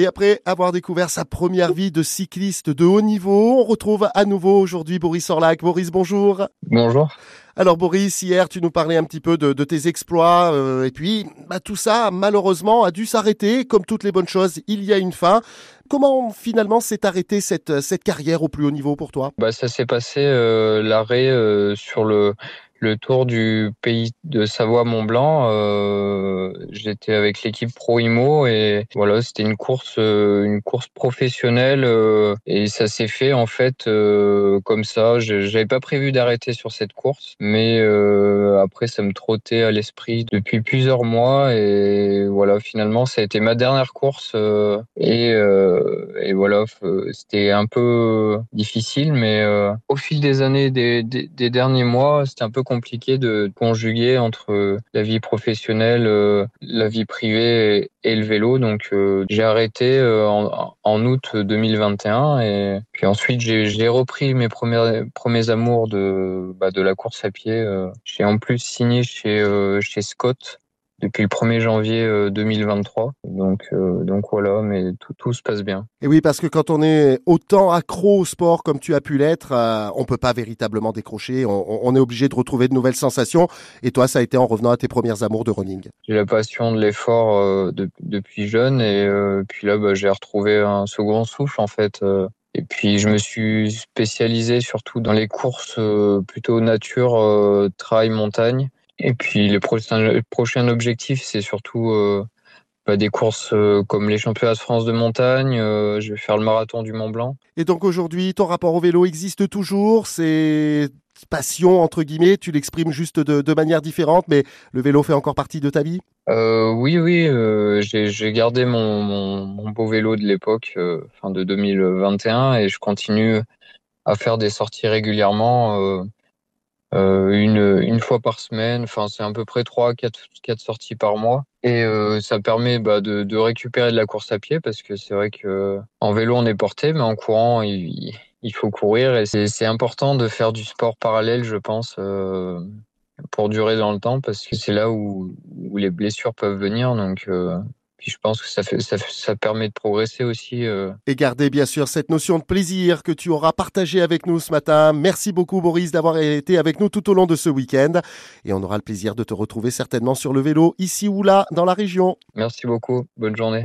Et après avoir découvert sa première vie de cycliste de haut niveau, on retrouve à nouveau aujourd'hui Boris Orlac. Boris, bonjour. Bonjour. Alors Boris, hier tu nous parlais un petit peu de, tes exploits euh, et puis bah, tout ça malheureusement a dû s'arrêter. Comme toutes les bonnes choses, il y a une fin. Comment finalement s'est arrêtée cette, cette carrière au plus haut niveau pour toi? Bah, Ça s'est passé euh, l'arrêt euh, sur le le tour du pays de Savoie-Mont-Blanc. Euh, J'étais avec l'équipe Pro Imo et voilà, c'était une course, euh, une course professionnelle euh, et ça s'est fait en fait euh, comme ça. J'avais pas prévu d'arrêter sur cette course, mais après ça me trottait à l'esprit depuis plusieurs mois et voilà, finalement ça a été ma dernière course et, et voilà, c'était un peu difficile, mais au fil des années, des, des, des derniers mois, c'était un peu compliqué de conjuguer entre la vie professionnelle, euh, la vie privée et le vélo. Donc euh, j'ai arrêté euh, en, août 2021 et puis ensuite j'ai repris mes premiers premiers amours de bah, de la course à pied. J'ai en plus signé chez chez Scott depuis le 1er janvier 2023. Euh, donc, euh, donc voilà, mais tout, tout, se passe bien. Et oui, parce que quand on est autant accro au sport comme tu as pu l'être, euh, on peut pas véritablement décrocher. On, on, est obligé de retrouver de nouvelles sensations. Et toi, ça a été en revenant à tes premières amours de running. J'ai la passion de l'effort depuis jeune et puis là, bah, j'ai retrouvé un second souffle en fait. Et puis je me suis spécialisé surtout dans les courses plutôt nature, trail, montagne. Et puis le prochain, prochain objectif, c'est surtout euh, bah, des courses euh, comme les championnats de France de montagne. Euh, je vais faire le marathon du Mont Blanc. Et donc aujourd'hui, ton rapport au vélo existe toujours? C'est passion entre guillemets, tu l'exprimes juste de, manière différente, mais le vélo fait encore partie de ta vie? Oui, oui, j'ai gardé mon, mon, beau vélo de l'époque, fin de 2021, et je continue à faire des sorties régulièrement euh, une, une fois par semaine. Enfin, c'est à peu près trois, quatre, quatre sorties par mois. Et euh, ça permet bah, de, de, récupérer de la course à pied parce que c'est vrai que en vélo on est porté, mais en courant il, il faut courir et c'est important de faire du sport parallèle, je pense, euh, pour durer dans le temps parce que c'est là où, où les blessures peuvent venir. Donc euh, puis je pense que ça, fait, ça, ça permet de progresser aussi. Euh. Et garder bien sûr cette notion de plaisir que tu auras partagé avec nous ce matin. Merci beaucoup Boris d'avoir été avec nous tout au long de ce week-end. Et on aura le plaisir de te retrouver certainement sur le vélo ici ou là dans la région. Merci beaucoup. Bonne journée.